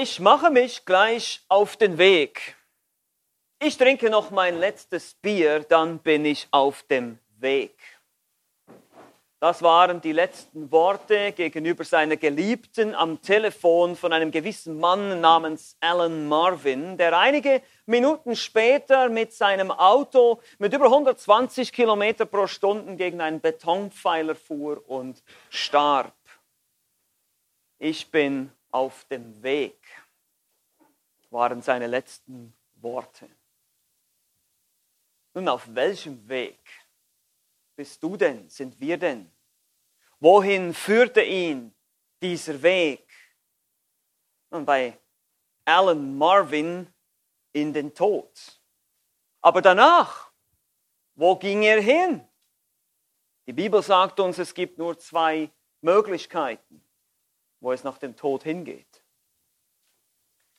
Ich mache mich gleich auf den Weg. Ich trinke noch mein letztes Bier, dann bin ich auf dem Weg. Das waren die letzten Worte gegenüber seiner Geliebten am Telefon von einem gewissen Mann namens Alan Marvin, der einige Minuten später mit seinem Auto mit über 120 Kilometer pro Stunde gegen einen Betonpfeiler fuhr und starb. Ich bin auf dem Weg, waren seine letzten Worte. Nun, auf welchem Weg bist du denn, sind wir denn? Wohin führte ihn dieser Weg? Und bei Alan Marvin in den Tod. Aber danach, wo ging er hin? Die Bibel sagt uns, es gibt nur zwei Möglichkeiten, wo es nach dem Tod hingeht.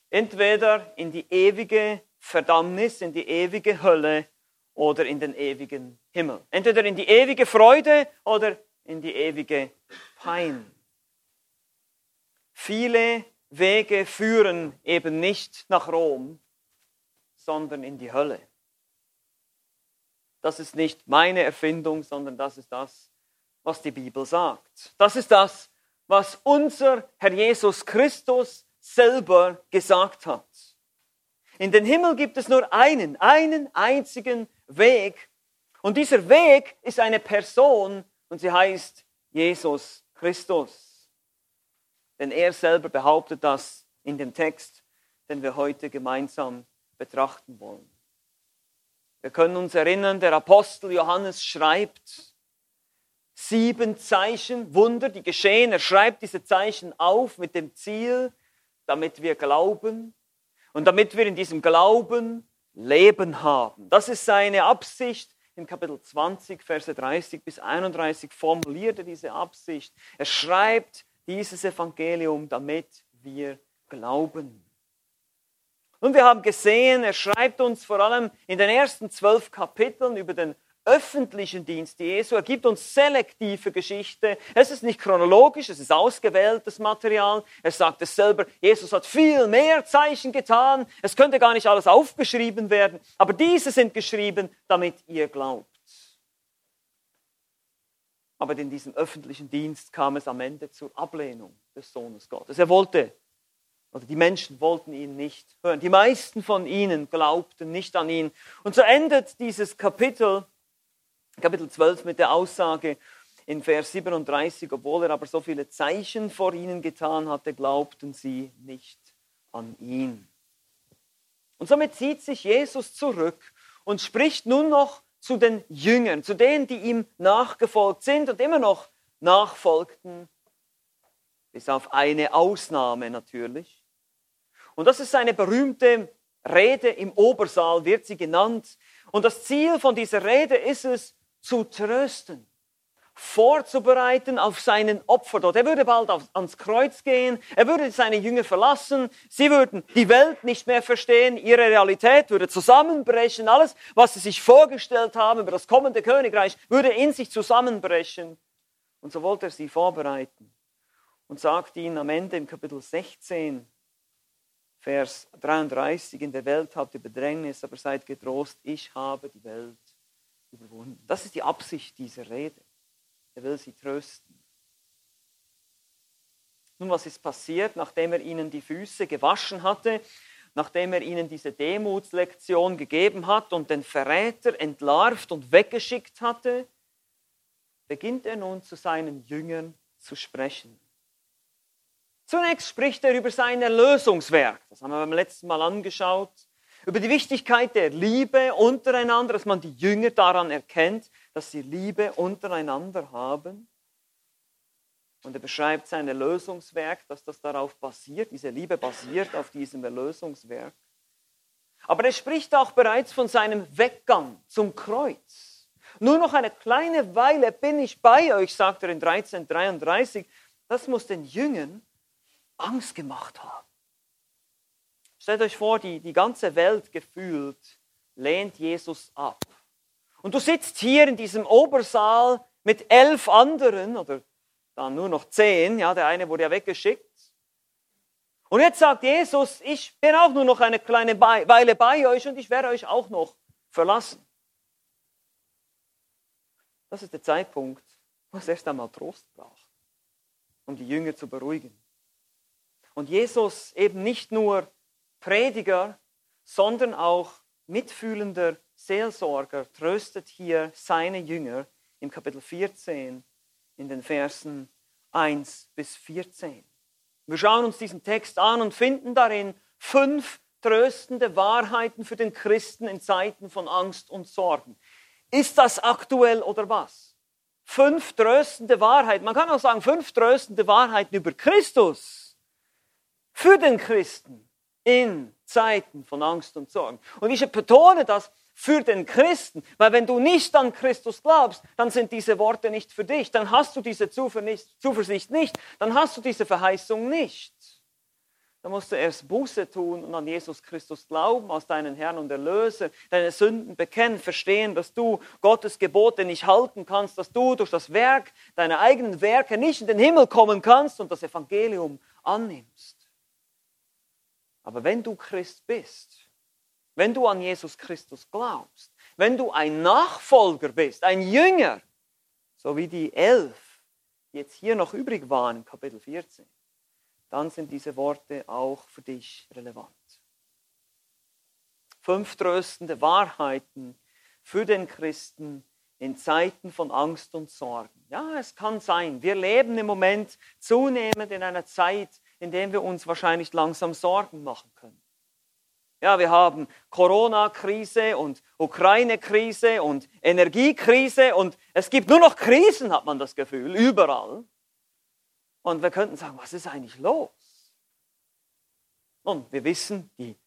Entweder in die ewige Verdammnis, in die ewige Hölle oder in den ewigen Himmel. Entweder in die ewige Freude oder in die ewige Pein. Viele Wege führen eben nicht nach Rom, sondern in die Hölle. Das ist nicht meine Erfindung, sondern das ist das, was die Bibel sagt. Das ist das, was unser Herr Jesus Christus selber gesagt hat. In den Himmel gibt es nur einen, einen einzigen Weg. Und dieser Weg ist eine Person und sie heißt Jesus Christus. Denn er selber behauptet das in dem Text, den wir heute gemeinsam betrachten wollen. Wir können uns erinnern, der Apostel Johannes schreibt sieben Zeichen, Wunder, die geschehen. Er schreibt diese Zeichen auf mit dem Ziel, damit wir glauben und damit wir in diesem Glauben Leben haben. Das ist seine Absicht. In Kapitel 20, Verse 30 bis 31 formuliert er diese Absicht. Er schreibt dieses Evangelium, damit wir glauben. Und wir haben gesehen, er schreibt uns vor allem in den ersten zwölf Kapiteln über den öffentlichen Dienst Jesu. Er gibt uns selektive Geschichte. Es ist nicht chronologisch, es ist ausgewähltes Material. Er sagt es selber, Jesus hat viel mehr Zeichen getan. Es könnte gar nicht alles aufgeschrieben werden. Aber diese sind geschrieben, damit ihr glaubt. Aber in diesem öffentlichen Dienst kam es am Ende zur Ablehnung des Sohnes Gottes. Er wollte, oder die Menschen wollten ihn nicht hören. Die meisten von ihnen glaubten nicht an ihn. Und so endet dieses Kapitel Kapitel 12 mit der Aussage in Vers 37, obwohl er aber so viele Zeichen vor ihnen getan hatte, glaubten sie nicht an ihn. Und somit zieht sich Jesus zurück und spricht nun noch zu den Jüngern, zu denen, die ihm nachgefolgt sind und immer noch nachfolgten, bis auf eine Ausnahme natürlich. Und das ist seine berühmte Rede im Obersaal, wird sie genannt. Und das Ziel von dieser Rede ist es, zu trösten, vorzubereiten auf seinen Opfer dort. Er würde bald ans Kreuz gehen, er würde seine Jünger verlassen, sie würden die Welt nicht mehr verstehen, ihre Realität würde zusammenbrechen, alles, was sie sich vorgestellt haben über das kommende Königreich, würde in sich zusammenbrechen. Und so wollte er sie vorbereiten und sagt ihnen am Ende im Kapitel 16, Vers 33, in der Welt habt ihr Bedrängnis, aber seid getrost, ich habe die Welt überwunden. Das ist die Absicht dieser Rede. Er will sie trösten. Nun, was ist passiert, nachdem er ihnen die Füße gewaschen hatte, nachdem er ihnen diese Demutslektion gegeben hat und den Verräter entlarvt und weggeschickt hatte, beginnt er nun zu seinen Jüngern zu sprechen. Zunächst spricht er über sein Erlösungswerk. Das haben wir beim letzten Mal angeschaut über die Wichtigkeit der Liebe untereinander, dass man die Jünger daran erkennt, dass sie Liebe untereinander haben. Und er beschreibt sein Erlösungswerk, dass das darauf basiert, diese Liebe basiert auf diesem Erlösungswerk. Aber er spricht auch bereits von seinem Weggang zum Kreuz. Nur noch eine kleine Weile bin ich bei euch, sagt er in 1333. Das muss den Jüngern Angst gemacht haben. Stellt euch vor, die, die ganze Welt gefühlt lehnt Jesus ab. Und du sitzt hier in diesem Obersaal mit elf anderen oder dann nur noch zehn, ja, der eine wurde ja weggeschickt. Und jetzt sagt Jesus, ich bin auch nur noch eine kleine Weile bei euch und ich werde euch auch noch verlassen. Das ist der Zeitpunkt, wo es erst einmal Trost braucht, um die Jünger zu beruhigen. Und Jesus eben nicht nur Prediger, sondern auch mitfühlender Seelsorger tröstet hier seine Jünger im Kapitel 14 in den Versen 1 bis 14. Wir schauen uns diesen Text an und finden darin fünf tröstende Wahrheiten für den Christen in Zeiten von Angst und Sorgen. Ist das aktuell oder was? Fünf tröstende Wahrheiten. Man kann auch sagen, fünf tröstende Wahrheiten über Christus für den Christen in Zeiten von Angst und Sorgen. Und ich betone das für den Christen, weil wenn du nicht an Christus glaubst, dann sind diese Worte nicht für dich, dann hast du diese Zuversicht nicht, dann hast du diese Verheißung nicht. Dann musst du erst Buße tun und an Jesus Christus glauben, als deinen Herrn und Erlöser, deine Sünden bekennen, verstehen, dass du Gottes Gebote nicht halten kannst, dass du durch das Werk deiner eigenen Werke nicht in den Himmel kommen kannst und das Evangelium annimmst. Aber wenn du Christ bist, wenn du an Jesus Christus glaubst, wenn du ein Nachfolger bist, ein Jünger, so wie die elf, die jetzt hier noch übrig waren in Kapitel 14, dann sind diese Worte auch für dich relevant. Fünf tröstende Wahrheiten für den Christen in Zeiten von Angst und Sorgen. Ja, es kann sein, wir leben im Moment zunehmend in einer Zeit, in der wir uns wahrscheinlich langsam Sorgen machen können. Ja, wir haben Corona-Krise und Ukraine-Krise und Energiekrise und es gibt nur noch Krisen, hat man das Gefühl, überall. Und wir könnten sagen, was ist eigentlich los? Und wir wissen, die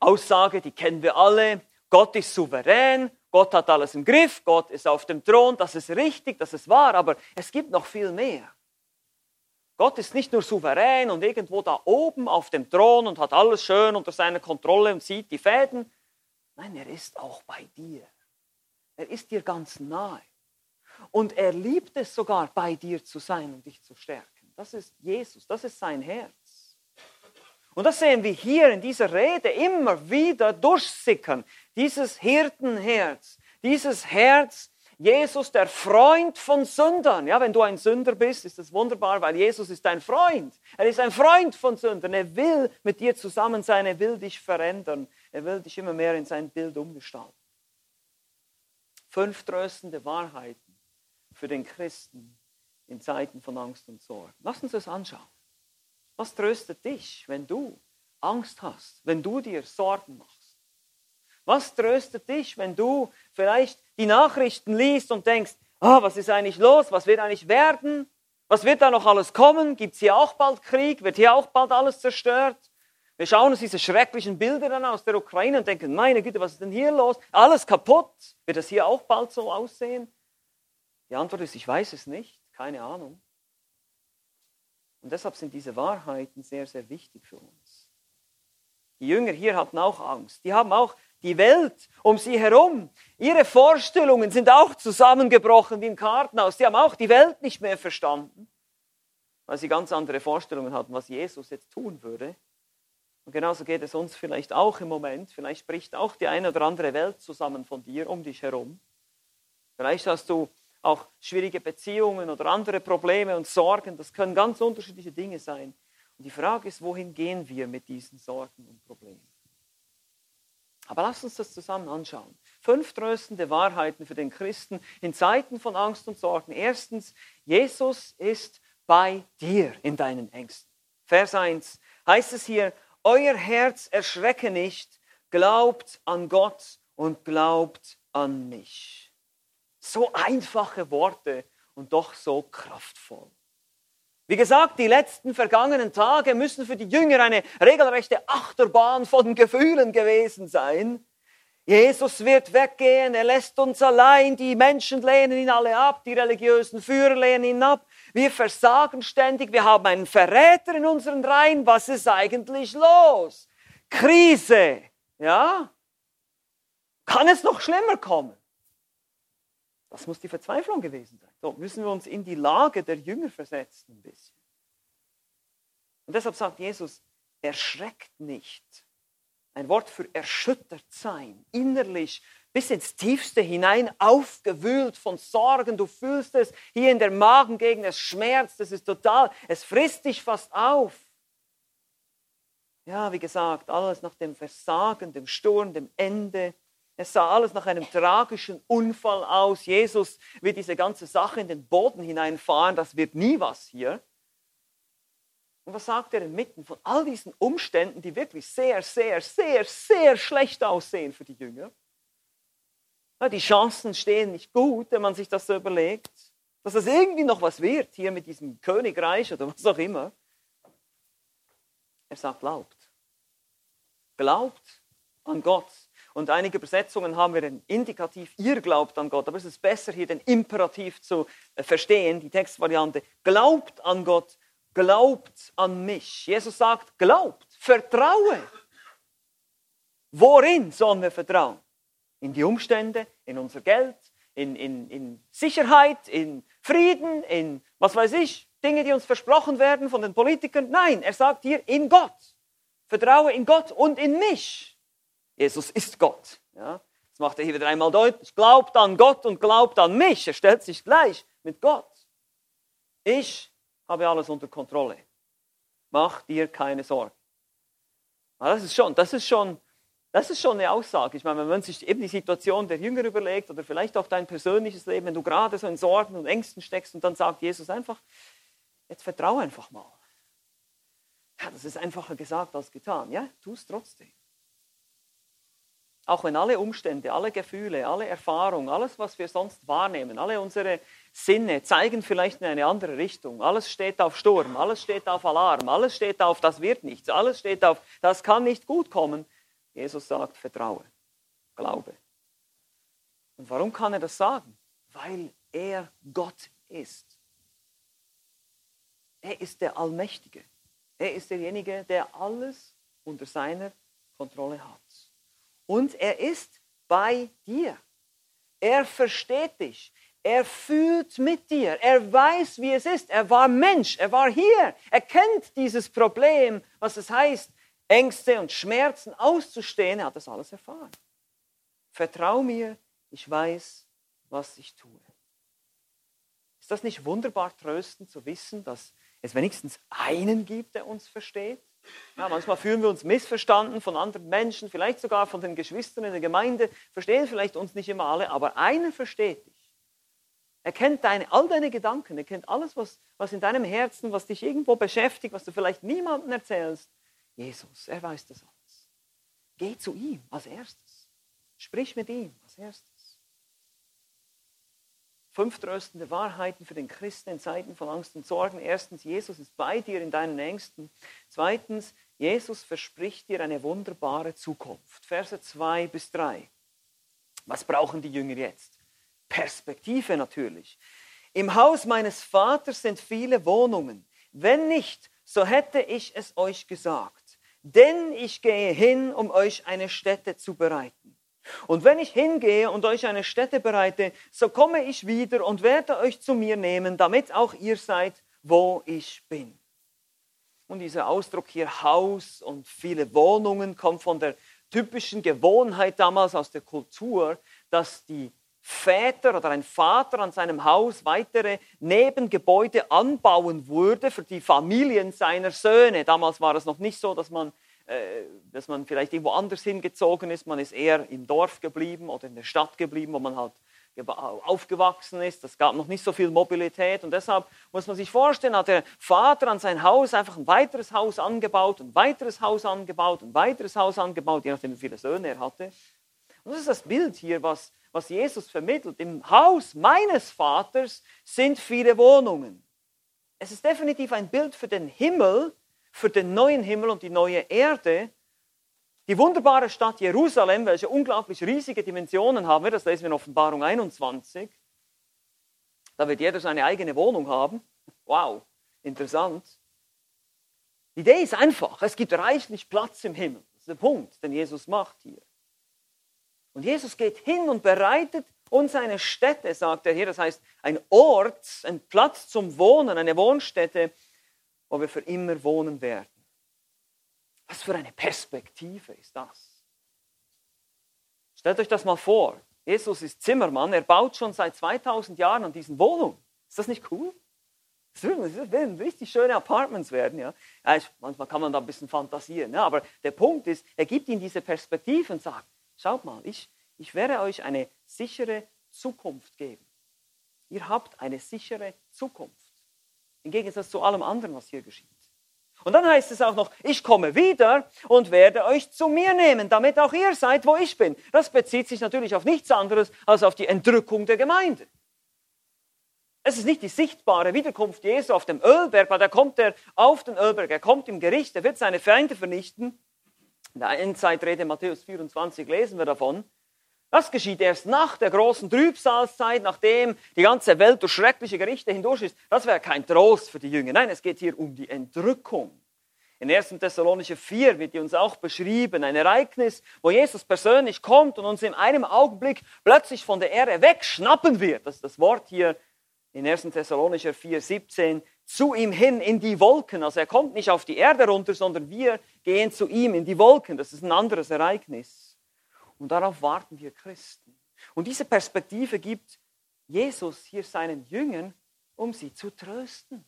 Aussage, die kennen wir alle, Gott ist souverän, Gott hat alles im Griff, Gott ist auf dem Thron, das ist richtig, das ist wahr, aber es gibt noch viel mehr. Gott ist nicht nur souverän und irgendwo da oben auf dem Thron und hat alles schön unter seiner Kontrolle und sieht die Fäden. Nein, er ist auch bei dir. Er ist dir ganz nahe. Und er liebt es sogar, bei dir zu sein und dich zu stärken. Das ist Jesus, das ist sein Herz. Und das sehen wir hier in dieser Rede immer wieder durchsickern. Dieses Hirtenherz, dieses Herz, Jesus, der Freund von Sündern. Ja, wenn du ein Sünder bist, ist das wunderbar, weil Jesus ist dein Freund. Er ist ein Freund von Sündern. Er will mit dir zusammen sein. Er will dich verändern. Er will dich immer mehr in sein Bild umgestalten. Fünf tröstende Wahrheiten für den Christen in Zeiten von Angst und Sorgen. Lass uns das anschauen. Was tröstet dich, wenn du Angst hast, wenn du dir Sorgen machst? Was tröstet dich, wenn du vielleicht die Nachrichten liest und denkst, oh, was ist eigentlich los? Was wird eigentlich werden? Was wird da noch alles kommen? Gibt es hier auch bald Krieg? Wird hier auch bald alles zerstört? Wir schauen uns diese schrecklichen Bilder an aus der Ukraine und denken, meine Güte, was ist denn hier los? Alles kaputt. Wird das hier auch bald so aussehen? Die Antwort ist, ich weiß es nicht, keine Ahnung. Und deshalb sind diese Wahrheiten sehr, sehr wichtig für uns. Die Jünger hier hatten auch Angst. Die haben auch die Welt um sie herum. Ihre Vorstellungen sind auch zusammengebrochen wie im Kartenhaus. Sie haben auch die Welt nicht mehr verstanden, weil sie ganz andere Vorstellungen hatten, was Jesus jetzt tun würde. Und genauso geht es uns vielleicht auch im Moment. Vielleicht bricht auch die eine oder andere Welt zusammen von dir, um dich herum. Vielleicht hast du auch schwierige Beziehungen oder andere Probleme und Sorgen. Das können ganz unterschiedliche Dinge sein. Und die Frage ist, wohin gehen wir mit diesen Sorgen und Problemen? Aber lass uns das zusammen anschauen. Fünf tröstende Wahrheiten für den Christen in Zeiten von Angst und Sorgen. Erstens, Jesus ist bei dir in deinen Ängsten. Vers 1 heißt es hier, euer Herz erschrecke nicht, glaubt an Gott und glaubt an mich. So einfache Worte und doch so kraftvoll. Wie gesagt, die letzten vergangenen Tage müssen für die Jünger eine regelrechte Achterbahn von Gefühlen gewesen sein. Jesus wird weggehen, er lässt uns allein, die Menschen lehnen ihn alle ab, die religiösen Führer lehnen ihn ab, wir versagen ständig, wir haben einen Verräter in unseren Reihen, was ist eigentlich los? Krise, ja? Kann es noch schlimmer kommen? Das muss die Verzweiflung gewesen sein. So müssen wir uns in die Lage der Jünger versetzen ein bisschen. Und deshalb sagt Jesus, erschreckt nicht. Ein Wort für erschüttert sein, innerlich bis ins Tiefste hinein aufgewühlt von Sorgen. Du fühlst es hier in der Magengegend, es schmerzt, es ist total, es frisst dich fast auf. Ja, wie gesagt, alles nach dem Versagen, dem Sturm, dem Ende. Es sah alles nach einem tragischen Unfall aus. Jesus wird diese ganze Sache in den Boden hineinfahren. Das wird nie was hier. Und was sagt er inmitten von all diesen Umständen, die wirklich sehr, sehr, sehr, sehr schlecht aussehen für die Jünger? Die Chancen stehen nicht gut, wenn man sich das so überlegt, dass es irgendwie noch was wird hier mit diesem Königreich oder was auch immer. Er sagt, glaubt. Glaubt an Gott. Und einige Übersetzungen haben wir den Indikativ, ihr glaubt an Gott, aber es ist besser hier den Imperativ zu äh, verstehen, die Textvariante. Glaubt an Gott, glaubt an mich. Jesus sagt, glaubt, vertraue. Worin sollen wir vertrauen? In die Umstände, in unser Geld, in, in, in Sicherheit, in Frieden, in was weiß ich, Dinge, die uns versprochen werden von den Politikern. Nein, er sagt hier in Gott. Vertraue in Gott und in mich. Jesus ist Gott. Ja? Das macht er hier wieder einmal deutlich. Glaubt an Gott und glaubt an mich. Er stellt sich gleich mit Gott. Ich habe alles unter Kontrolle. Mach dir keine Sorgen. Das ist schon, das ist schon, das ist schon eine Aussage. Ich meine, wenn man sich eben die Situation der Jünger überlegt oder vielleicht auch dein persönliches Leben, wenn du gerade so in Sorgen und Ängsten steckst und dann sagt Jesus einfach, jetzt vertraue einfach mal. Ja, das ist einfacher gesagt als getan. Ja, tu es trotzdem. Auch wenn alle Umstände, alle Gefühle, alle Erfahrungen, alles, was wir sonst wahrnehmen, alle unsere Sinne zeigen vielleicht in eine andere Richtung. Alles steht auf Sturm, alles steht auf Alarm, alles steht auf, das wird nichts, alles steht auf, das kann nicht gut kommen. Jesus sagt, vertraue, glaube. Und warum kann er das sagen? Weil er Gott ist. Er ist der Allmächtige. Er ist derjenige, der alles unter seiner Kontrolle hat. Und er ist bei dir. Er versteht dich. Er fühlt mit dir. Er weiß, wie es ist. Er war Mensch. Er war hier. Er kennt dieses Problem, was es heißt, Ängste und Schmerzen auszustehen. Er hat das alles erfahren. Vertrau mir, ich weiß, was ich tue. Ist das nicht wunderbar tröstend zu wissen, dass es wenigstens einen gibt, der uns versteht? Ja, manchmal fühlen wir uns missverstanden von anderen Menschen, vielleicht sogar von den Geschwistern in der Gemeinde, verstehen vielleicht uns nicht immer alle, aber einer versteht dich. Er kennt deine, all deine Gedanken, er kennt alles, was, was in deinem Herzen, was dich irgendwo beschäftigt, was du vielleicht niemandem erzählst. Jesus, er weiß das alles. Geh zu ihm als erstes. Sprich mit ihm als erstes. Fünf tröstende Wahrheiten für den Christen in Zeiten von Angst und Sorgen. Erstens, Jesus ist bei dir in deinen Ängsten. Zweitens, Jesus verspricht dir eine wunderbare Zukunft. Verse 2 bis 3. Was brauchen die Jünger jetzt? Perspektive natürlich. Im Haus meines Vaters sind viele Wohnungen. Wenn nicht, so hätte ich es euch gesagt. Denn ich gehe hin, um euch eine Stätte zu bereiten. Und wenn ich hingehe und euch eine Stätte bereite, so komme ich wieder und werde euch zu mir nehmen, damit auch ihr seid, wo ich bin. Und dieser Ausdruck hier Haus und viele Wohnungen kommt von der typischen Gewohnheit damals aus der Kultur, dass die Väter oder ein Vater an seinem Haus weitere Nebengebäude anbauen würde für die Familien seiner Söhne. Damals war es noch nicht so, dass man dass man vielleicht irgendwo anders hingezogen ist. Man ist eher im Dorf geblieben oder in der Stadt geblieben, wo man halt aufgewachsen ist. Es gab noch nicht so viel Mobilität und deshalb muss man sich vorstellen, hat der Vater an sein Haus einfach ein weiteres Haus angebaut, ein weiteres Haus angebaut, ein weiteres Haus angebaut, je nachdem wie viele Söhne er hatte. Und das ist das Bild hier, was, was Jesus vermittelt. Im Haus meines Vaters sind viele Wohnungen. Es ist definitiv ein Bild für den Himmel, für den neuen Himmel und die neue Erde. Die wunderbare Stadt Jerusalem, welche unglaublich riesige Dimensionen haben, das lesen wir in Offenbarung 21. Da wird jeder seine eigene Wohnung haben. Wow, interessant. Die Idee ist einfach, es gibt reichlich Platz im Himmel. Das ist der Punkt, den Jesus macht hier. Und Jesus geht hin und bereitet uns eine Stätte, sagt er hier, das heißt ein Ort, ein Platz zum Wohnen, eine Wohnstätte, wo wir für immer wohnen werden. Was für eine Perspektive ist das? Stellt euch das mal vor. Jesus ist Zimmermann, er baut schon seit 2000 Jahren an diesen Wohnungen. Ist das nicht cool? Das werden richtig schöne Apartments werden. Ja? ja manchmal kann man da ein bisschen fantasieren. Ja? Aber der Punkt ist, er gibt ihnen diese Perspektive und sagt, schaut mal, ich, ich werde euch eine sichere Zukunft geben. Ihr habt eine sichere Zukunft. Im Gegensatz zu allem anderen, was hier geschieht. Und dann heißt es auch noch, ich komme wieder und werde euch zu mir nehmen, damit auch ihr seid, wo ich bin. Das bezieht sich natürlich auf nichts anderes als auf die Entrückung der Gemeinde. Es ist nicht die sichtbare Wiederkunft Jesu auf dem Ölberg, weil da kommt er auf den Ölberg, er kommt im Gericht, er wird seine Feinde vernichten. In der Endzeitrede Matthäus 24 lesen wir davon. Das geschieht erst nach der großen Trübsalzeit, nachdem die ganze Welt durch schreckliche Gerichte hindurch ist. Das wäre kein Trost für die Jünger. Nein, es geht hier um die Entrückung. In 1. Thessalonicher 4 wird uns auch beschrieben, ein Ereignis, wo Jesus persönlich kommt und uns in einem Augenblick plötzlich von der Erde wegschnappen wird. Das ist das Wort hier in 1. Thessalonicher 4, 17, zu ihm hin in die Wolken. Also er kommt nicht auf die Erde runter, sondern wir gehen zu ihm in die Wolken. Das ist ein anderes Ereignis. Und darauf warten wir Christen. Und diese Perspektive gibt Jesus hier seinen Jüngern, um sie zu trösten.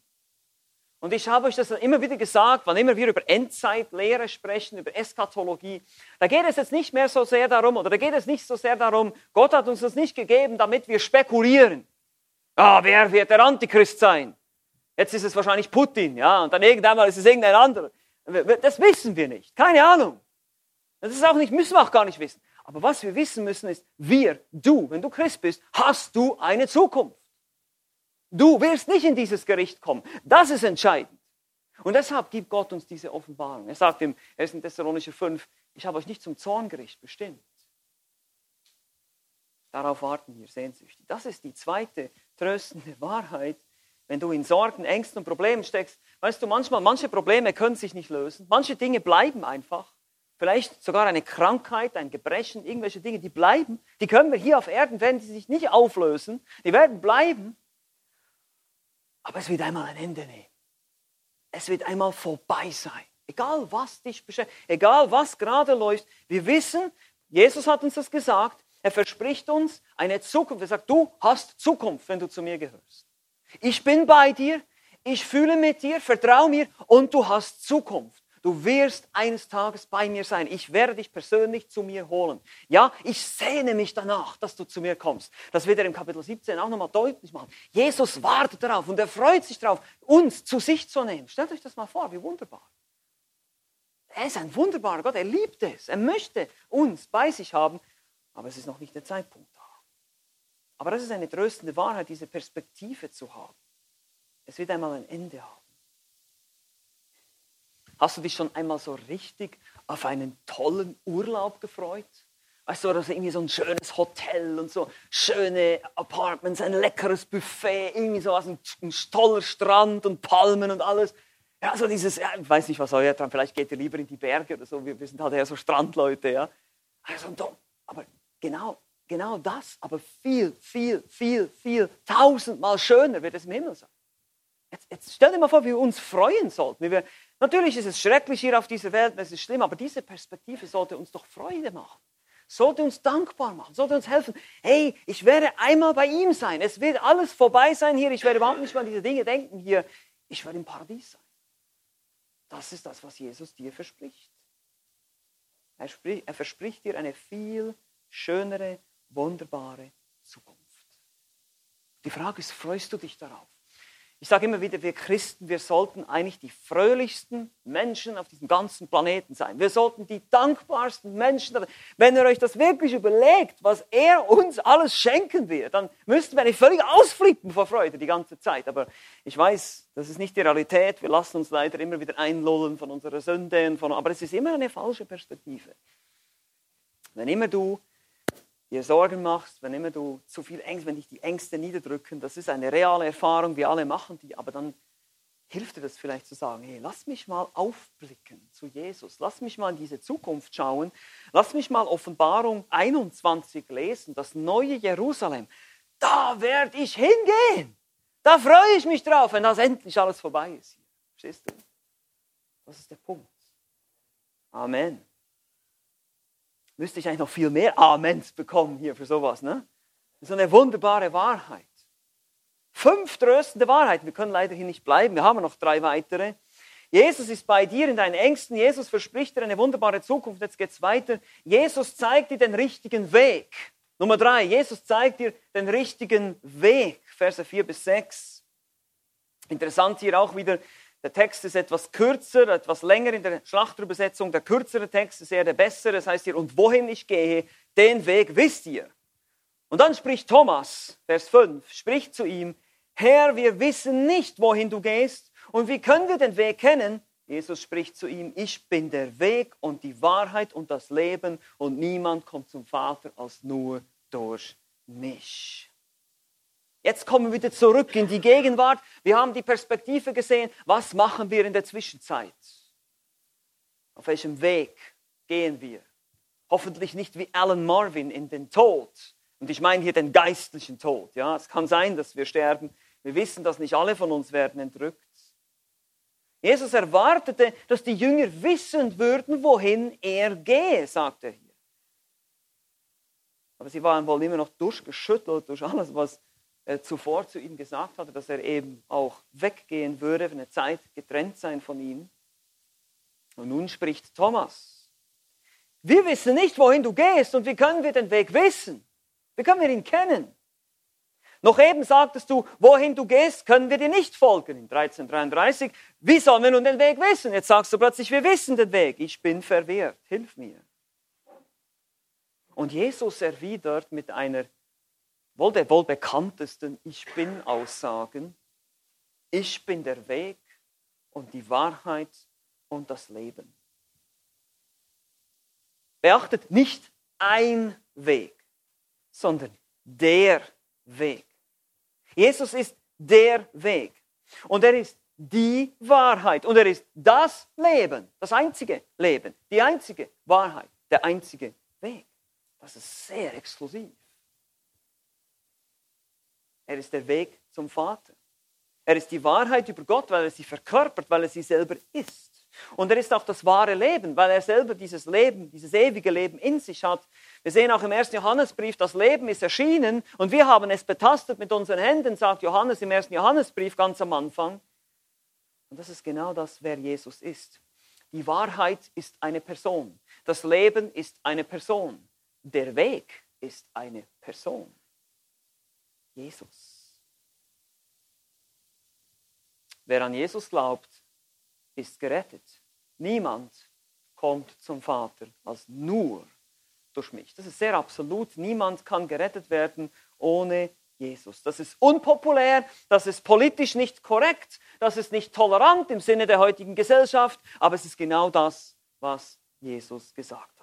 Und ich habe euch das immer wieder gesagt, wann immer wir über Endzeitlehre sprechen, über Eschatologie, da geht es jetzt nicht mehr so sehr darum, oder da geht es nicht so sehr darum, Gott hat uns das nicht gegeben, damit wir spekulieren. Ah, wer wird der Antichrist sein? Jetzt ist es wahrscheinlich Putin, ja, und dann irgendwann mal ist es irgendein anderer. Das wissen wir nicht, keine Ahnung. Das ist auch nicht, müssen wir auch gar nicht wissen. Aber was wir wissen müssen ist, wir, du, wenn du Christ bist, hast du eine Zukunft. Du wirst nicht in dieses Gericht kommen. Das ist entscheidend. Und deshalb gibt Gott uns diese Offenbarung. Er sagt im 1. Thessalonischer 5, ich habe euch nicht zum Zorngericht bestimmt. Darauf warten wir sehnsüchtig. Das ist die zweite tröstende Wahrheit, wenn du in Sorgen, Ängsten und Problemen steckst. Weißt du, manchmal, manche Probleme können sich nicht lösen. Manche Dinge bleiben einfach vielleicht sogar eine Krankheit, ein Gebrechen, irgendwelche Dinge, die bleiben, die können wir hier auf Erden, werden sie sich nicht auflösen, die werden bleiben, aber es wird einmal ein Ende nehmen. Es wird einmal vorbei sein. Egal was dich beschäftigt, egal was gerade läuft, wir wissen, Jesus hat uns das gesagt, er verspricht uns eine Zukunft. Er sagt, du hast Zukunft, wenn du zu mir gehörst. Ich bin bei dir, ich fühle mit dir, vertraue mir und du hast Zukunft. Du wirst eines Tages bei mir sein. Ich werde dich persönlich zu mir holen. Ja, ich sehne mich danach, dass du zu mir kommst. Das wird er im Kapitel 17 auch nochmal deutlich machen. Jesus wartet darauf und er freut sich darauf, uns zu sich zu nehmen. Stellt euch das mal vor, wie wunderbar. Er ist ein wunderbarer Gott. Er liebt es. Er möchte uns bei sich haben, aber es ist noch nicht der Zeitpunkt da. Aber das ist eine tröstende Wahrheit, diese Perspektive zu haben. Es wird einmal ein Ende haben. Hast du dich schon einmal so richtig auf einen tollen Urlaub gefreut? Weißt du, das irgendwie so ein schönes Hotel und so schöne Apartments, ein leckeres Buffet, irgendwie so was, ein, ein toller Strand und Palmen und alles. Ja, so dieses, ja, ich weiß nicht, was euer Traum, vielleicht geht ihr lieber in die Berge oder so, wir, wir sind halt eher so Strandleute, ja. Also, aber genau, genau das, aber viel, viel, viel, viel, tausendmal schöner wird es im Himmel sein. Jetzt, jetzt stell dir mal vor, wie wir uns freuen sollten, wie wir Natürlich ist es schrecklich hier auf dieser Welt, es ist schlimm, aber diese Perspektive sollte uns doch Freude machen. Sollte uns dankbar machen, sollte uns helfen. Hey, ich werde einmal bei ihm sein. Es wird alles vorbei sein hier. Ich werde überhaupt nicht mehr an diese Dinge denken hier. Ich werde im Paradies sein. Das ist das, was Jesus dir verspricht. Er, spricht, er verspricht dir eine viel schönere, wunderbare Zukunft. Die Frage ist, freust du dich darauf? Ich sage immer wieder, wir Christen, wir sollten eigentlich die fröhlichsten Menschen auf diesem ganzen Planeten sein. Wir sollten die dankbarsten Menschen. Wenn ihr euch das wirklich überlegt, was er uns alles schenken wird, dann müssten wir eigentlich völlig ausflippen vor Freude die ganze Zeit. Aber ich weiß, das ist nicht die Realität. Wir lassen uns leider immer wieder einlullen von unserer Sünde. Von, aber es ist immer eine falsche Perspektive. Wenn immer du dir Sorgen machst, wenn immer du zu viel Ängste, wenn dich die Ängste niederdrücken, das ist eine reale Erfahrung, wir alle machen die, aber dann hilft dir das vielleicht zu sagen, hey, lass mich mal aufblicken zu Jesus, lass mich mal in diese Zukunft schauen, lass mich mal Offenbarung 21 lesen, das neue Jerusalem. Da werde ich hingehen. Da freue ich mich drauf, wenn das endlich alles vorbei ist. Verstehst du? Das ist der Punkt. Amen. Müsste ich eigentlich noch viel mehr Amens bekommen hier für sowas, ne? Das ist eine wunderbare Wahrheit. Fünf tröstende Wahrheiten. Wir können leider hier nicht bleiben. Wir haben noch drei weitere. Jesus ist bei dir in deinen Ängsten. Jesus verspricht dir eine wunderbare Zukunft. Jetzt geht es weiter. Jesus zeigt dir den richtigen Weg. Nummer drei. Jesus zeigt dir den richtigen Weg. Verse 4 bis 6. Interessant hier auch wieder, der Text ist etwas kürzer, etwas länger in der Schlachterübersetzung. Der kürzere Text ist eher der bessere. Das heißt hier, und wohin ich gehe, den Weg wisst ihr. Und dann spricht Thomas, Vers 5, spricht zu ihm, Herr, wir wissen nicht, wohin du gehst. Und wie können wir den Weg kennen? Jesus spricht zu ihm, ich bin der Weg und die Wahrheit und das Leben und niemand kommt zum Vater als nur durch mich. Jetzt kommen wir wieder zurück in die Gegenwart. Wir haben die Perspektive gesehen. Was machen wir in der Zwischenzeit? Auf welchem Weg gehen wir? Hoffentlich nicht wie Alan Marvin in den Tod. Und ich meine hier den geistlichen Tod. Ja, es kann sein, dass wir sterben. Wir wissen, dass nicht alle von uns werden entrückt. Jesus erwartete, dass die Jünger wissen würden, wohin er gehe, sagt er hier. Aber sie waren wohl immer noch durchgeschüttelt durch alles, was zuvor zu ihm gesagt hatte, dass er eben auch weggehen würde, für eine Zeit getrennt sein von ihm. Und nun spricht Thomas. Wir wissen nicht, wohin du gehst und wie können wir den Weg wissen? Wie können wir ihn kennen? Noch eben sagtest du, wohin du gehst, können wir dir nicht folgen. In 1333, wie sollen wir nun den Weg wissen? Jetzt sagst du plötzlich, wir wissen den Weg. Ich bin verwirrt, hilf mir. Und Jesus erwidert mit einer wohl der wohl bekanntesten Ich bin Aussagen. Ich bin der Weg und die Wahrheit und das Leben. Beachtet nicht ein Weg, sondern der Weg. Jesus ist der Weg und er ist die Wahrheit und er ist das Leben, das einzige Leben, die einzige Wahrheit, der einzige Weg. Das ist sehr exklusiv. Er ist der Weg zum Vater. Er ist die Wahrheit über Gott, weil er sie verkörpert, weil er sie selber ist. Und er ist auch das wahre Leben, weil er selber dieses Leben, dieses ewige Leben in sich hat. Wir sehen auch im ersten Johannesbrief, das Leben ist erschienen und wir haben es betastet mit unseren Händen, sagt Johannes im ersten Johannesbrief ganz am Anfang. Und das ist genau das, wer Jesus ist. Die Wahrheit ist eine Person. Das Leben ist eine Person. Der Weg ist eine Person. Jesus. Wer an Jesus glaubt, ist gerettet. Niemand kommt zum Vater als nur durch mich. Das ist sehr absolut. Niemand kann gerettet werden ohne Jesus. Das ist unpopulär, das ist politisch nicht korrekt, das ist nicht tolerant im Sinne der heutigen Gesellschaft, aber es ist genau das, was Jesus gesagt hat.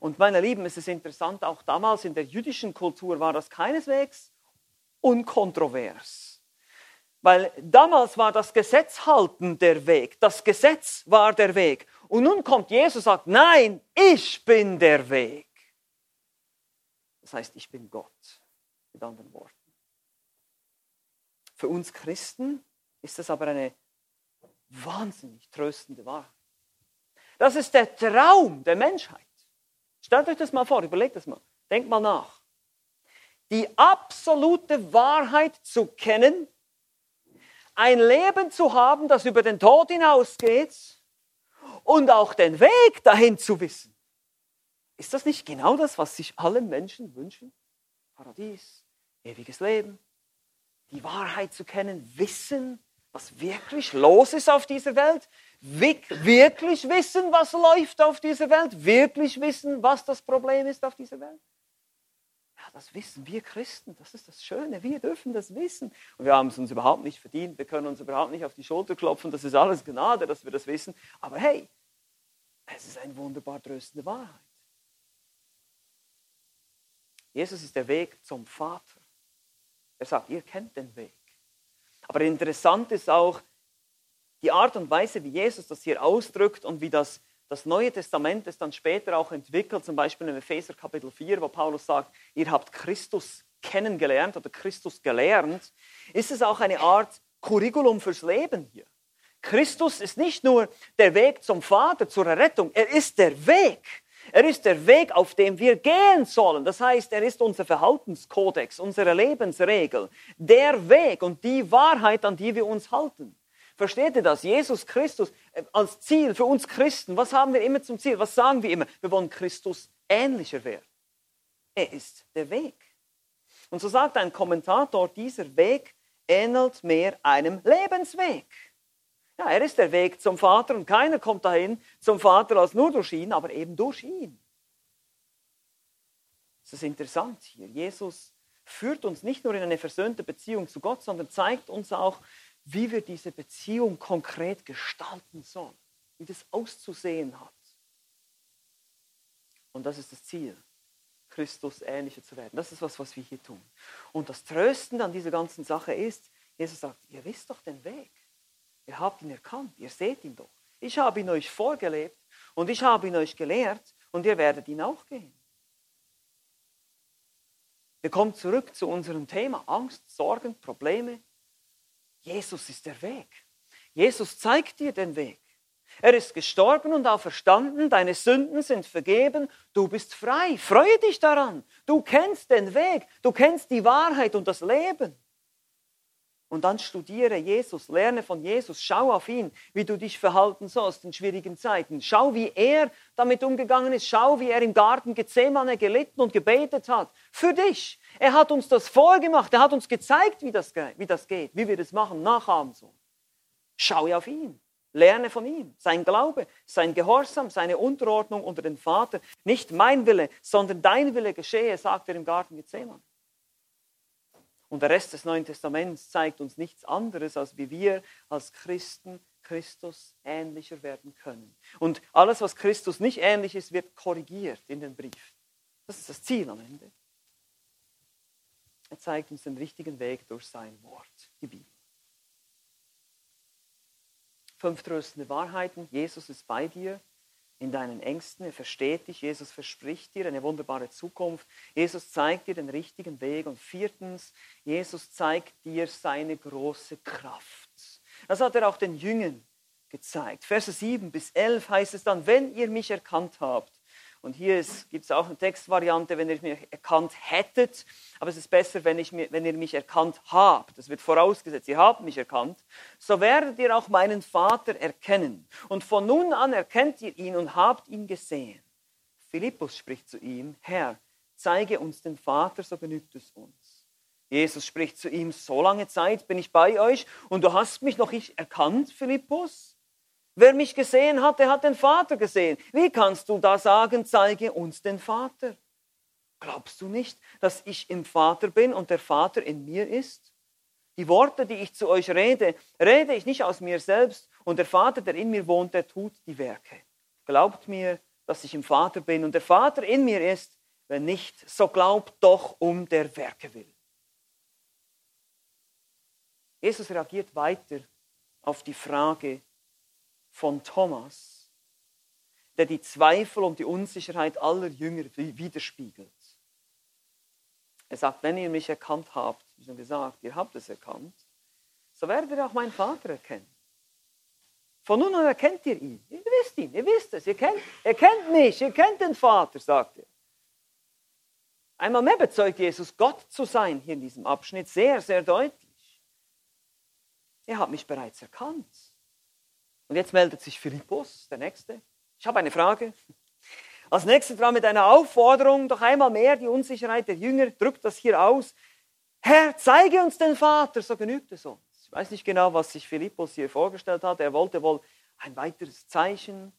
Und meine Lieben, es ist interessant, auch damals in der jüdischen Kultur war das keineswegs unkontrovers. Weil damals war das Gesetz halten der Weg. Das Gesetz war der Weg. Und nun kommt Jesus und sagt, nein, ich bin der Weg. Das heißt, ich bin Gott, mit anderen Worten. Für uns Christen ist das aber eine wahnsinnig tröstende Wahrheit. Das ist der Traum der Menschheit. Stellt euch das mal vor, überlegt das mal, denkt mal nach. Die absolute Wahrheit zu kennen, ein Leben zu haben, das über den Tod hinausgeht und auch den Weg dahin zu wissen. Ist das nicht genau das, was sich alle Menschen wünschen? Paradies, ewiges Leben, die Wahrheit zu kennen, wissen, was wirklich los ist auf dieser Welt, wirklich wissen, was läuft auf dieser Welt, wirklich wissen, was das Problem ist auf dieser Welt. Ja, das wissen wir Christen, das ist das Schöne, wir dürfen das wissen. Und wir haben es uns überhaupt nicht verdient, wir können uns überhaupt nicht auf die Schulter klopfen, das ist alles Gnade, dass wir das wissen. Aber hey, es ist eine wunderbar tröstende Wahrheit. Jesus ist der Weg zum Vater. Er sagt, ihr kennt den Weg. Aber interessant ist auch die Art und Weise, wie Jesus das hier ausdrückt und wie das, das Neue Testament es dann später auch entwickelt, zum Beispiel in Epheser Kapitel 4, wo Paulus sagt, ihr habt Christus kennengelernt oder Christus gelernt, ist es auch eine Art Curriculum fürs Leben hier. Christus ist nicht nur der Weg zum Vater, zur Errettung, er ist der Weg. Er ist der Weg, auf dem wir gehen sollen. Das heißt, er ist unser Verhaltenskodex, unsere Lebensregel, der Weg und die Wahrheit, an die wir uns halten. Versteht ihr das? Jesus Christus äh, als Ziel für uns Christen. Was haben wir immer zum Ziel? Was sagen wir immer? Wir wollen Christus ähnlicher werden. Er ist der Weg. Und so sagt ein Kommentator, dieser Weg ähnelt mehr einem Lebensweg. Ja, er ist der Weg zum Vater und keiner kommt dahin zum Vater als nur durch ihn, aber eben durch ihn. Das ist interessant hier. Jesus führt uns nicht nur in eine versöhnte Beziehung zu Gott, sondern zeigt uns auch, wie wir diese Beziehung konkret gestalten sollen, wie das auszusehen hat. Und das ist das Ziel, Christus ähnlicher zu werden. Das ist was, was wir hier tun. Und das Tröstende an dieser ganzen Sache ist, Jesus sagt, ihr wisst doch den Weg. Ihr habt ihn erkannt, ihr seht ihn doch. Ich habe ihn euch vorgelebt und ich habe ihn euch gelehrt und ihr werdet ihn auch gehen. Wir kommen zurück zu unserem Thema Angst, Sorgen, Probleme. Jesus ist der Weg. Jesus zeigt dir den Weg. Er ist gestorben und auferstanden, deine Sünden sind vergeben, du bist frei. Freue dich daran. Du kennst den Weg, du kennst die Wahrheit und das Leben. Und dann studiere Jesus, lerne von Jesus, schau auf ihn, wie du dich verhalten sollst in schwierigen Zeiten. Schau, wie er damit umgegangen ist. Schau, wie er im Garten Gethsemane gelitten und gebetet hat. Für dich. Er hat uns das vorgemacht. Er hat uns gezeigt, wie das, wie das geht, wie wir das machen, nachahmen sollen. Schau auf ihn. Lerne von ihm. Sein Glaube, sein Gehorsam, seine Unterordnung unter den Vater. Nicht mein Wille, sondern dein Wille geschehe, sagt er im Garten Gethsemane. Und der Rest des Neuen Testaments zeigt uns nichts anderes, als wie wir als Christen Christus ähnlicher werden können. Und alles, was Christus nicht ähnlich ist, wird korrigiert in den Brief. Das ist das Ziel am Ende. Er zeigt uns den richtigen Weg durch sein Wort, die Bibel. Fünf tröstende Wahrheiten. Jesus ist bei dir in deinen Ängsten. Er versteht dich. Jesus verspricht dir eine wunderbare Zukunft. Jesus zeigt dir den richtigen Weg. Und viertens, Jesus zeigt dir seine große Kraft. Das hat er auch den Jüngern gezeigt. Verse 7 bis 11 heißt es dann, wenn ihr mich erkannt habt, und hier gibt es auch eine Textvariante, wenn ihr mich erkannt hättet. Aber es ist besser, wenn, ich, wenn ihr mich erkannt habt. Das wird vorausgesetzt, ihr habt mich erkannt. So werdet ihr auch meinen Vater erkennen. Und von nun an erkennt ihr ihn und habt ihn gesehen. Philippus spricht zu ihm, Herr, zeige uns den Vater, so genügt es uns. Jesus spricht zu ihm, so lange Zeit bin ich bei euch und du hast mich noch nicht erkannt, Philippus? Wer mich gesehen hat, der hat den Vater gesehen. Wie kannst du da sagen, zeige uns den Vater? Glaubst du nicht, dass ich im Vater bin und der Vater in mir ist? Die Worte, die ich zu euch rede, rede ich nicht aus mir selbst und der Vater, der in mir wohnt, der tut die Werke. Glaubt mir, dass ich im Vater bin und der Vater in mir ist. Wenn nicht, so glaubt doch um der Werke willen. Jesus reagiert weiter auf die Frage, von Thomas, der die Zweifel und die Unsicherheit aller Jünger widerspiegelt. Er sagt, wenn ihr mich erkannt habt, wie schon gesagt, ihr habt es erkannt, so werdet ihr auch meinen Vater erkennen. Von nun an erkennt ihr ihn. Ihr wisst ihn, ihr wisst es, ihr kennt, ihr kennt mich, ihr kennt den Vater, sagt er. Einmal mehr bezeugt Jesus, Gott zu sein, hier in diesem Abschnitt, sehr, sehr deutlich. Er hat mich bereits erkannt. Und jetzt meldet sich Philippus, der Nächste. Ich habe eine Frage. Als nächstes dran mit einer Aufforderung, doch einmal mehr die Unsicherheit der Jünger, drückt das hier aus. Herr, zeige uns den Vater, so genügt es uns. Ich weiß nicht genau, was sich Philippus hier vorgestellt hat. Er wollte wohl ein weiteres Zeichen,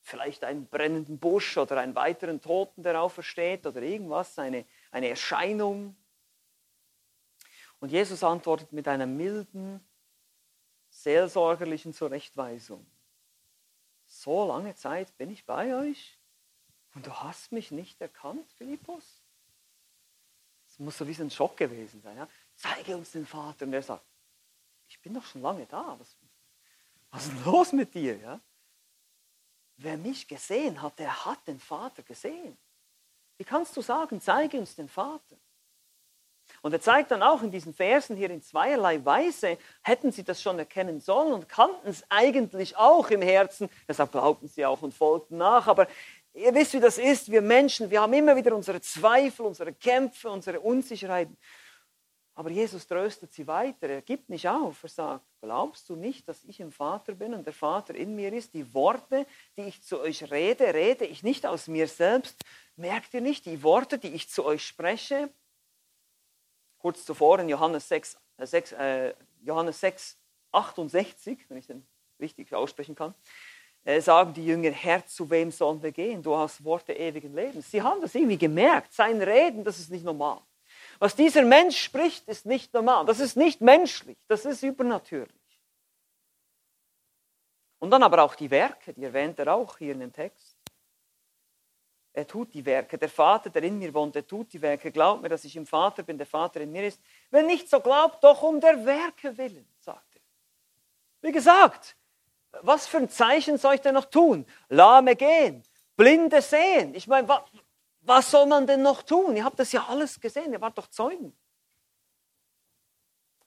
vielleicht einen brennenden Busch oder einen weiteren Toten, der aufersteht oder irgendwas, eine, eine Erscheinung. Und Jesus antwortet mit einer milden, seelsorgerlichen Zurechtweisung. So lange Zeit bin ich bei euch und du hast mich nicht erkannt, Philippus? Das muss so wie ein Schock gewesen sein. Ja? Zeige uns den Vater. Und er sagt, ich bin doch schon lange da. Was, was ist los mit dir? Ja? Wer mich gesehen hat, der hat den Vater gesehen. Wie kannst du sagen, zeige uns den Vater? Und er zeigt dann auch in diesen Versen hier in zweierlei Weise, hätten sie das schon erkennen sollen und kannten es eigentlich auch im Herzen, deshalb glaubten sie auch und folgten nach. Aber ihr wisst, wie das ist, wir Menschen, wir haben immer wieder unsere Zweifel, unsere Kämpfe, unsere Unsicherheiten. Aber Jesus tröstet sie weiter. Er gibt nicht auf. Er sagt, glaubst du nicht, dass ich im Vater bin und der Vater in mir ist? Die Worte, die ich zu euch rede, rede ich nicht aus mir selbst. Merkt ihr nicht, die Worte, die ich zu euch spreche? Kurz zuvor in Johannes 6, äh 6, äh, Johannes 6 68, wenn ich den richtig aussprechen kann, äh, sagen die Jünger, Herr, zu wem sollen wir gehen? Du hast Worte ewigen Lebens. Sie haben das irgendwie gemerkt. Sein Reden, das ist nicht normal. Was dieser Mensch spricht, ist nicht normal. Das ist nicht menschlich, das ist übernatürlich. Und dann aber auch die Werke, die erwähnt er auch hier in dem Text. Er tut die Werke. Der Vater, der in mir wohnt, der tut die Werke. Glaubt mir, dass ich im Vater bin, der Vater in mir ist. Wenn nicht, so glaubt doch um der Werke willen, sagt er. Wie gesagt, was für ein Zeichen soll ich denn noch tun? Lahme gehen, Blinde sehen. Ich meine, was soll man denn noch tun? Ihr habt das ja alles gesehen, ihr wart doch Zeugen.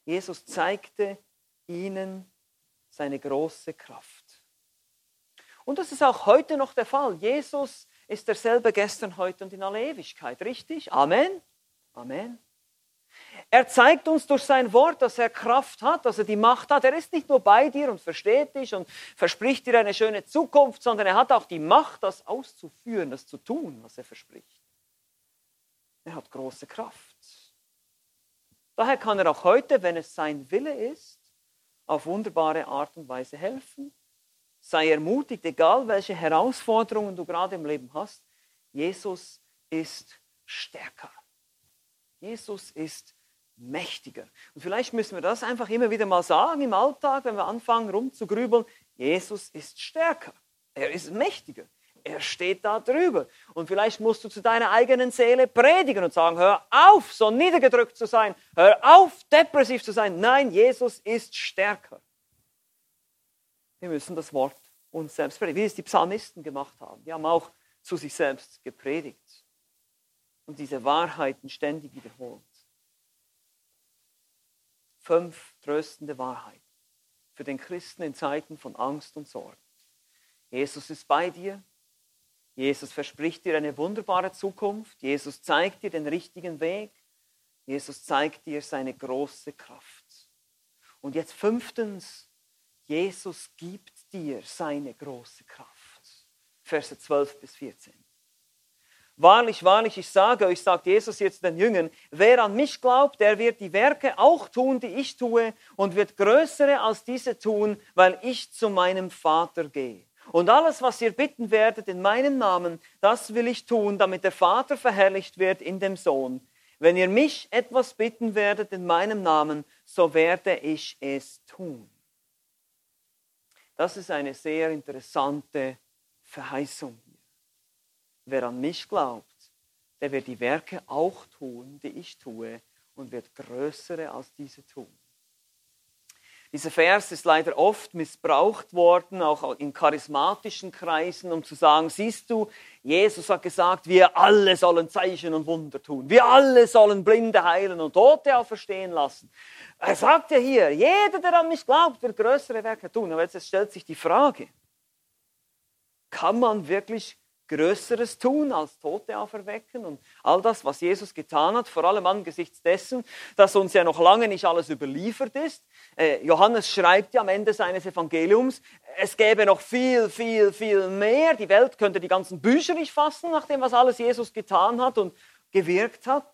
Jesus zeigte ihnen seine große Kraft. Und das ist auch heute noch der Fall. Jesus ist derselbe gestern, heute und in aller Ewigkeit. Richtig? Amen. Amen. Er zeigt uns durch sein Wort, dass er Kraft hat, dass er die Macht hat. Er ist nicht nur bei dir und versteht dich und verspricht dir eine schöne Zukunft, sondern er hat auch die Macht, das auszuführen, das zu tun, was er verspricht. Er hat große Kraft. Daher kann er auch heute, wenn es sein Wille ist, auf wunderbare Art und Weise helfen. Sei ermutigt, egal welche Herausforderungen du gerade im Leben hast. Jesus ist stärker. Jesus ist mächtiger. Und vielleicht müssen wir das einfach immer wieder mal sagen im Alltag, wenn wir anfangen rumzugrübeln. Jesus ist stärker. Er ist mächtiger. Er steht da drüber. Und vielleicht musst du zu deiner eigenen Seele predigen und sagen, hör auf, so niedergedrückt zu sein. Hör auf, depressiv zu sein. Nein, Jesus ist stärker. Wir müssen das Wort uns selbst predigen, wie es die Psalmisten gemacht haben. Die haben auch zu sich selbst gepredigt und diese Wahrheiten ständig wiederholt fünf tröstende Wahrheiten für den Christen in Zeiten von Angst und Sorgen. Jesus ist bei dir. Jesus verspricht dir eine wunderbare Zukunft. Jesus zeigt dir den richtigen Weg. Jesus zeigt dir seine große Kraft. Und jetzt fünftens, Jesus gibt dir seine große Kraft. Verse 12 bis 14. Wahrlich, wahrlich, ich sage euch, sagt Jesus jetzt den Jüngern, wer an mich glaubt, der wird die Werke auch tun, die ich tue, und wird größere als diese tun, weil ich zu meinem Vater gehe. Und alles, was ihr bitten werdet in meinem Namen, das will ich tun, damit der Vater verherrlicht wird in dem Sohn. Wenn ihr mich etwas bitten werdet in meinem Namen, so werde ich es tun. Das ist eine sehr interessante Verheißung. Wer an mich glaubt, der wird die Werke auch tun, die ich tue, und wird größere als diese tun. Dieser Vers ist leider oft missbraucht worden, auch in charismatischen Kreisen, um zu sagen, siehst du, Jesus hat gesagt, wir alle sollen Zeichen und Wunder tun. Wir alle sollen Blinde heilen und Tote auferstehen lassen. Er sagt ja hier, jeder, der an mich glaubt, wird größere Werke tun. Aber jetzt stellt sich die Frage, kann man wirklich Größeres tun als Tote auferwecken und all das, was Jesus getan hat, vor allem angesichts dessen, dass uns ja noch lange nicht alles überliefert ist. Äh, Johannes schreibt ja am Ende seines Evangeliums, es gäbe noch viel, viel, viel mehr. Die Welt könnte die ganzen Bücher nicht fassen, nach dem, was alles Jesus getan hat und gewirkt hat.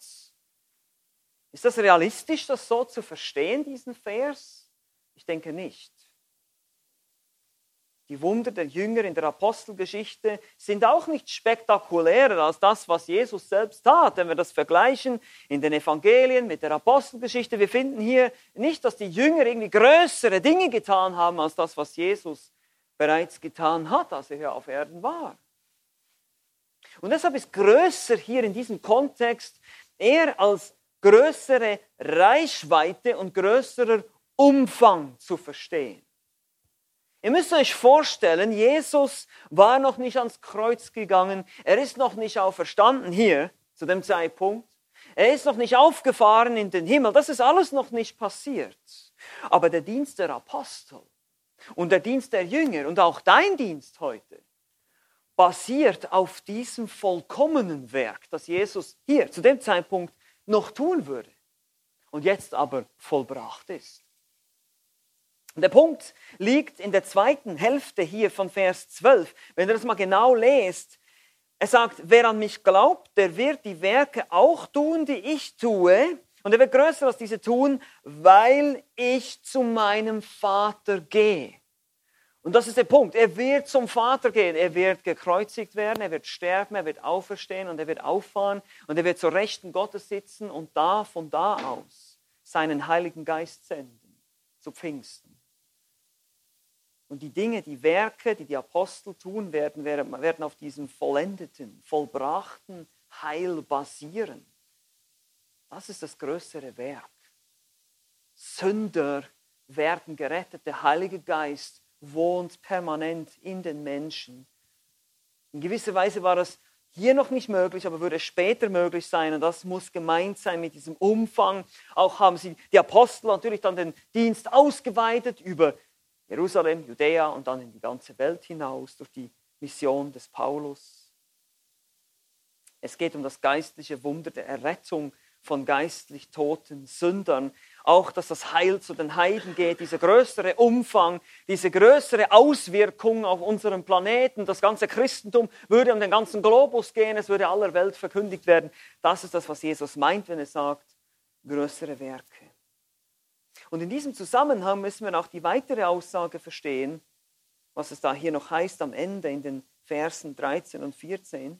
Ist das realistisch, das so zu verstehen, diesen Vers? Ich denke nicht. Die Wunder der Jünger in der Apostelgeschichte sind auch nicht spektakulärer als das, was Jesus selbst tat. Wenn wir das vergleichen in den Evangelien mit der Apostelgeschichte, wir finden hier nicht, dass die Jünger irgendwie größere Dinge getan haben als das, was Jesus bereits getan hat, als er hier auf Erden war. Und deshalb ist größer hier in diesem Kontext eher als größere Reichweite und größerer Umfang zu verstehen. Ihr müsst euch vorstellen, Jesus war noch nicht ans Kreuz gegangen, er ist noch nicht auferstanden hier zu dem Zeitpunkt. Er ist noch nicht aufgefahren in den Himmel. Das ist alles noch nicht passiert. Aber der Dienst der Apostel und der Dienst der Jünger und auch dein Dienst heute basiert auf diesem vollkommenen Werk, das Jesus hier zu dem Zeitpunkt noch tun würde und jetzt aber vollbracht ist. Und der Punkt liegt in der zweiten Hälfte hier von Vers 12. Wenn ihr das mal genau lest, er sagt, wer an mich glaubt, der wird die Werke auch tun, die ich tue. Und er wird größer als diese tun, weil ich zu meinem Vater gehe. Und das ist der Punkt. Er wird zum Vater gehen. Er wird gekreuzigt werden, er wird sterben, er wird auferstehen und er wird auffahren und er wird zur Rechten Gottes sitzen und da von da aus seinen Heiligen Geist senden zu Pfingsten. Und die Dinge, die Werke, die die Apostel tun werden, werden auf diesem vollendeten, vollbrachten Heil basieren. Das ist das größere Werk. Sünder werden gerettet. Der Heilige Geist wohnt permanent in den Menschen. In gewisser Weise war das hier noch nicht möglich, aber würde später möglich sein. Und das muss gemeint sein mit diesem Umfang. Auch haben sie die Apostel natürlich dann den Dienst ausgeweitet über Jerusalem, Judäa und dann in die ganze Welt hinaus durch die Mission des Paulus. Es geht um das geistliche Wunder der Errettung von geistlich toten Sündern auch, dass das Heil zu den Heiden geht, dieser größere Umfang, diese größere Auswirkung auf unserem Planeten, das ganze Christentum würde um den ganzen Globus gehen, es würde aller Welt verkündigt werden. Das ist das, was Jesus meint, wenn er sagt, größere Werke. Und in diesem Zusammenhang müssen wir auch die weitere Aussage verstehen, was es da hier noch heißt am Ende in den Versen 13 und 14.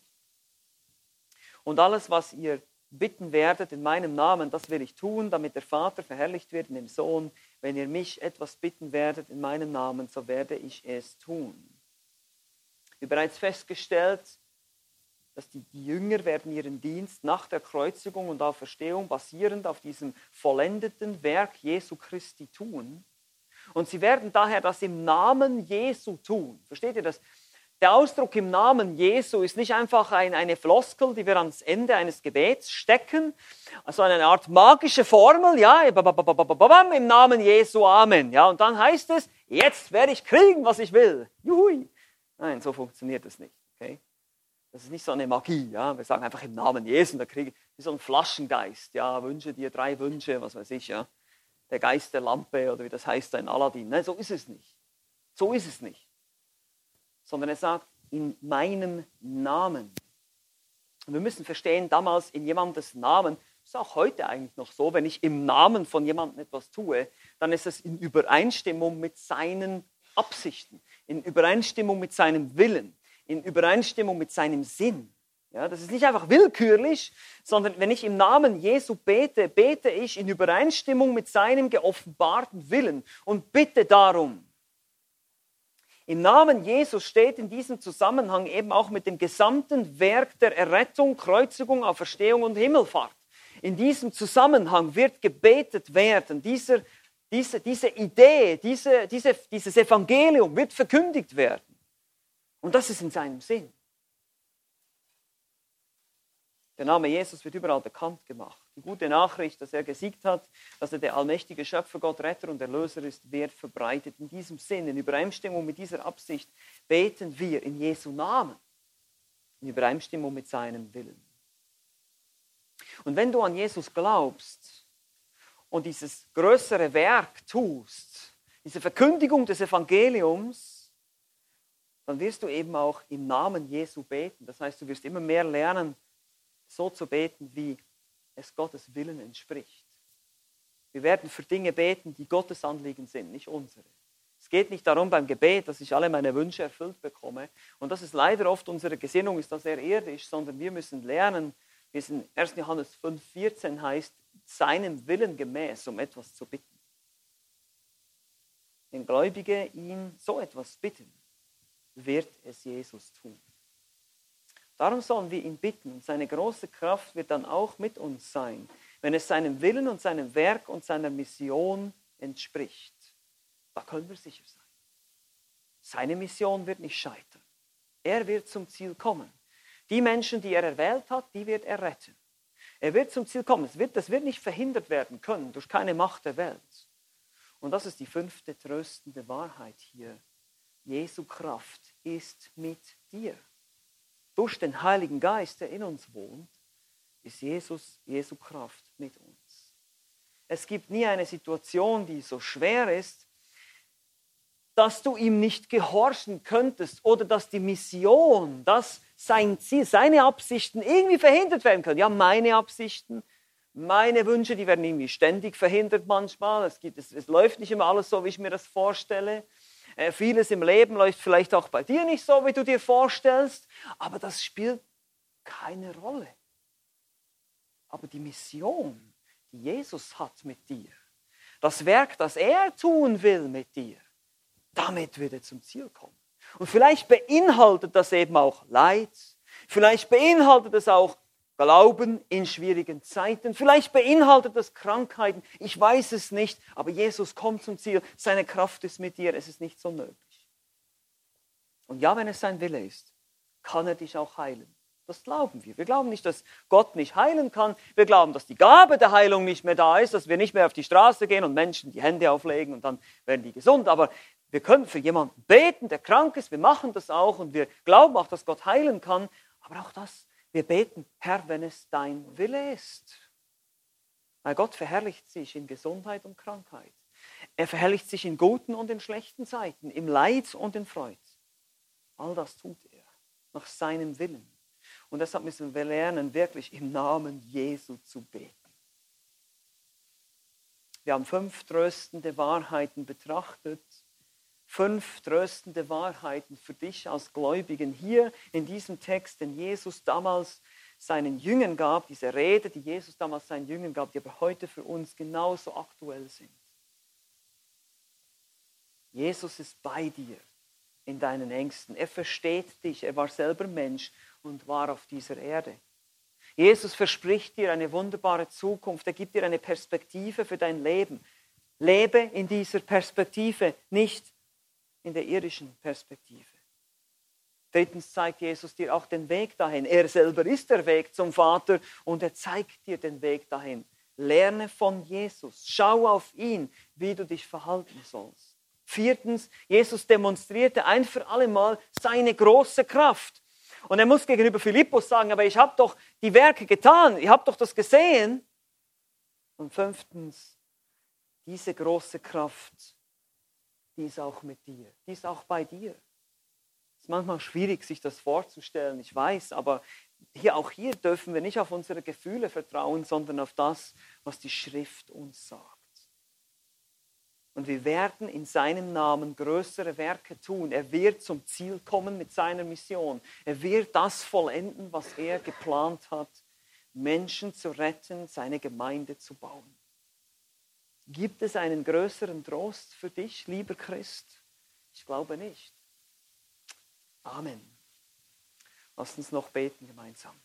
Und alles, was ihr bitten werdet in meinem Namen, das will ich tun, damit der Vater verherrlicht wird in dem Sohn. Wenn ihr mich etwas bitten werdet in meinem Namen, so werde ich es tun. Wie bereits festgestellt, dass die, die Jünger werden ihren Dienst nach der Kreuzigung und Auferstehung basierend auf diesem vollendeten Werk Jesu Christi tun. Und sie werden daher das im Namen Jesu tun. Versteht ihr das? Der Ausdruck im Namen Jesu ist nicht einfach ein, eine Floskel, die wir ans Ende eines Gebets stecken, also eine Art magische Formel, ja, im Namen Jesu, Amen. Ja, und dann heißt es, jetzt werde ich kriegen, was ich will. Juhui. Nein, so funktioniert es nicht. Okay? Das ist nicht so eine Magie. Ja? Wir sagen einfach im Namen Jesu, da kriege ich so ein Flaschengeist. Ja, wünsche dir drei Wünsche, was weiß ich. Ja? Der Geist der Lampe oder wie das heißt, ein Aladdin. Nein, so ist es nicht. So ist es nicht sondern er sagt, in meinem Namen. Und wir müssen verstehen, damals in jemandes Namen, das ist auch heute eigentlich noch so, wenn ich im Namen von jemandem etwas tue, dann ist es in Übereinstimmung mit seinen Absichten, in Übereinstimmung mit seinem Willen, in Übereinstimmung mit seinem Sinn. Ja, das ist nicht einfach willkürlich, sondern wenn ich im Namen Jesu bete, bete ich in Übereinstimmung mit seinem geoffenbarten Willen und bitte darum, im Namen Jesus steht in diesem Zusammenhang eben auch mit dem gesamten Werk der Errettung, Kreuzigung, Auferstehung und Himmelfahrt. In diesem Zusammenhang wird gebetet werden. Dieser, diese, diese Idee, diese, diese, dieses Evangelium wird verkündigt werden. Und das ist in seinem Sinn. Der Name Jesus wird überall bekannt gemacht. Die gute Nachricht, dass er gesiegt hat, dass er der allmächtige Schöpfer, Gott, Retter und Erlöser ist, wird verbreitet. In diesem Sinn, in Übereinstimmung mit dieser Absicht, beten wir in Jesu Namen, in Übereinstimmung mit seinem Willen. Und wenn du an Jesus glaubst und dieses größere Werk tust, diese Verkündigung des Evangeliums, dann wirst du eben auch im Namen Jesu beten. Das heißt, du wirst immer mehr lernen, so zu beten, wie es Gottes Willen entspricht. Wir werden für Dinge beten, die Gottes Anliegen sind, nicht unsere. Es geht nicht darum beim Gebet, dass ich alle meine Wünsche erfüllt bekomme. Und das ist leider oft unsere Gesinnung, ist das sehr irdisch, sondern wir müssen lernen, wie es in 1. Johannes 5,14 heißt, seinem Willen gemäß um etwas zu bitten. Wenn Gläubige ihn so etwas bitten, wird es Jesus tun. Darum sollen wir ihn bitten und seine große Kraft wird dann auch mit uns sein, wenn es seinem Willen und seinem Werk und seiner Mission entspricht. Da können wir sicher sein. Seine Mission wird nicht scheitern. Er wird zum Ziel kommen. Die Menschen, die er erwählt hat, die wird er retten. Er wird zum Ziel kommen. Es wird, das wird nicht verhindert werden können durch keine Macht der Welt. Und das ist die fünfte tröstende Wahrheit hier. Jesu Kraft ist mit dir. Durch den Heiligen Geist, der in uns wohnt, ist Jesus, Jesu Kraft mit uns. Es gibt nie eine Situation, die so schwer ist, dass du ihm nicht gehorchen könntest oder dass die Mission, dass sein Ziel, seine Absichten irgendwie verhindert werden können. Ja, meine Absichten, meine Wünsche, die werden irgendwie ständig verhindert manchmal. Es, gibt, es, es läuft nicht immer alles so, wie ich mir das vorstelle. Äh, vieles im Leben läuft vielleicht auch bei dir nicht so, wie du dir vorstellst, aber das spielt keine Rolle. Aber die Mission, die Jesus hat mit dir, das Werk, das er tun will mit dir, damit wird er zum Ziel kommen. Und vielleicht beinhaltet das eben auch Leid, vielleicht beinhaltet es auch Glauben in schwierigen Zeiten, vielleicht beinhaltet das Krankheiten, ich weiß es nicht, aber Jesus kommt zum Ziel, seine Kraft ist mit dir, es ist nicht so nötig. Und ja, wenn es sein Wille ist, kann er dich auch heilen. Das glauben wir. Wir glauben nicht, dass Gott nicht heilen kann. Wir glauben, dass die Gabe der Heilung nicht mehr da ist, dass wir nicht mehr auf die Straße gehen und Menschen die Hände auflegen und dann werden die gesund. Aber wir können für jemanden beten, der krank ist. Wir machen das auch und wir glauben auch, dass Gott heilen kann. Aber auch das, wir beten, Herr, wenn es dein Wille ist. Weil Gott verherrlicht sich in Gesundheit und Krankheit. Er verherrlicht sich in guten und in schlechten Zeiten, im Leid und in Freude. All das tut er nach seinem Willen. Und deshalb müssen wir lernen, wirklich im Namen Jesu zu beten. Wir haben fünf tröstende Wahrheiten betrachtet fünf tröstende Wahrheiten für dich als Gläubigen hier in diesem Text, den Jesus damals seinen Jüngern gab, diese Rede, die Jesus damals seinen Jüngern gab, die aber heute für uns genauso aktuell sind. Jesus ist bei dir in deinen Ängsten. Er versteht dich. Er war selber Mensch und war auf dieser Erde. Jesus verspricht dir eine wunderbare Zukunft. Er gibt dir eine Perspektive für dein Leben. Lebe in dieser Perspektive, nicht in der irdischen Perspektive. Drittens zeigt Jesus dir auch den Weg dahin. Er selber ist der Weg zum Vater und er zeigt dir den Weg dahin. Lerne von Jesus. Schau auf ihn, wie du dich verhalten sollst. Viertens, Jesus demonstrierte ein für alle Mal seine große Kraft. Und er muss gegenüber Philippus sagen, aber ich habe doch die Werke getan, ich habe doch das gesehen. Und fünftens, diese große Kraft die ist auch mit dir, die ist auch bei dir. Es ist manchmal schwierig, sich das vorzustellen, ich weiß, aber hier, auch hier dürfen wir nicht auf unsere Gefühle vertrauen, sondern auf das, was die Schrift uns sagt. Und wir werden in seinem Namen größere Werke tun. Er wird zum Ziel kommen mit seiner Mission. Er wird das vollenden, was er geplant hat, Menschen zu retten, seine Gemeinde zu bauen. Gibt es einen größeren Trost für dich, lieber Christ? Ich glaube nicht. Amen. Lass uns noch beten gemeinsam.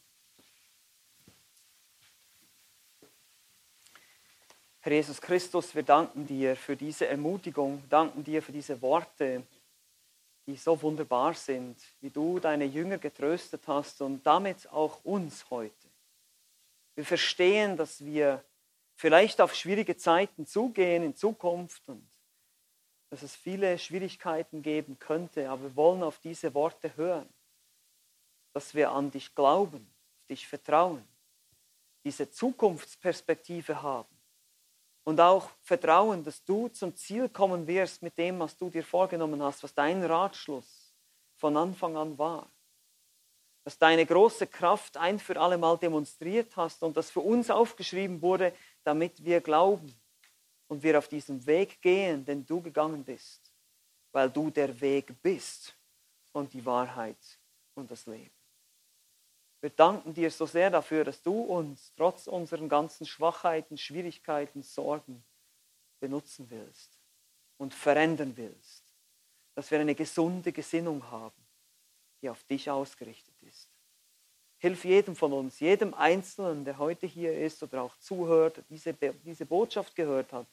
Herr Jesus Christus, wir danken dir für diese Ermutigung, danken dir für diese Worte, die so wunderbar sind, wie du deine Jünger getröstet hast und damit auch uns heute. Wir verstehen, dass wir vielleicht auf schwierige Zeiten zugehen in Zukunft und dass es viele Schwierigkeiten geben könnte, aber wir wollen auf diese Worte hören, dass wir an dich glauben, dich vertrauen, diese Zukunftsperspektive haben und auch vertrauen, dass du zum Ziel kommen wirst mit dem, was du dir vorgenommen hast, was dein Ratschluss von Anfang an war. Dass deine große Kraft ein für alle Mal demonstriert hast und das für uns aufgeschrieben wurde, damit wir glauben und wir auf diesem Weg gehen, den du gegangen bist, weil du der Weg bist und die Wahrheit und das Leben. Wir danken dir so sehr dafür, dass du uns trotz unseren ganzen Schwachheiten, Schwierigkeiten, Sorgen benutzen willst und verändern willst, dass wir eine gesunde Gesinnung haben, die auf dich ausgerichtet ist. Hilf jedem von uns, jedem Einzelnen, der heute hier ist oder auch zuhört, diese, diese Botschaft gehört hat,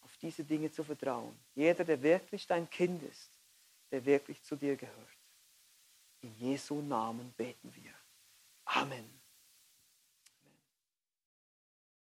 auf diese Dinge zu vertrauen. Jeder, der wirklich dein Kind ist, der wirklich zu dir gehört. In Jesu Namen beten wir. Amen.